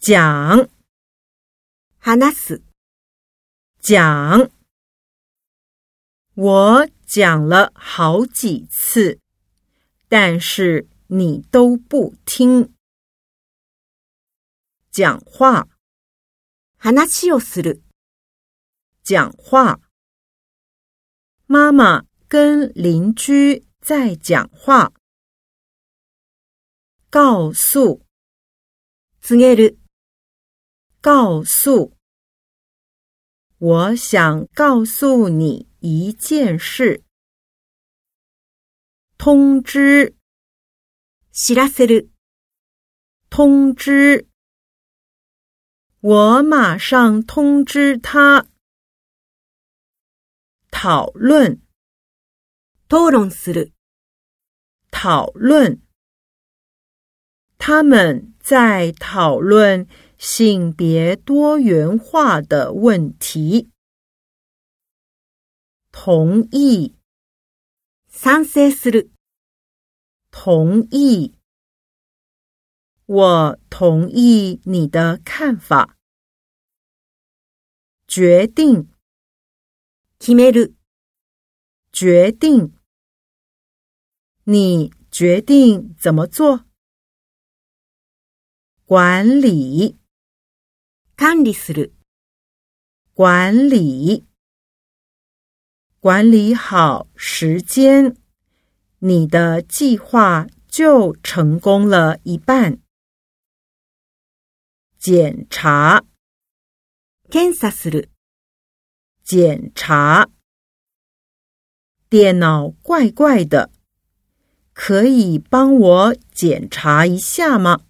讲話す、讲，我讲了好几次，但是你都不听。讲话，話をする、讲话。妈妈跟邻居在讲话。告诉，告げる、 告诉。我想告诉你一件事。通知，知らせる、通知。我马上通知他。讨论，討論する、讨论。他们在讨论 性别多元化的问题。同意，賛成する、同意。我同意你的看法。决定，決める、决定。你决定怎么做？管理， 管理する、管理，管理好时间，你的计划就成功了一半。检查，検査する、检查，电脑怪怪的，可以帮我检查一下吗？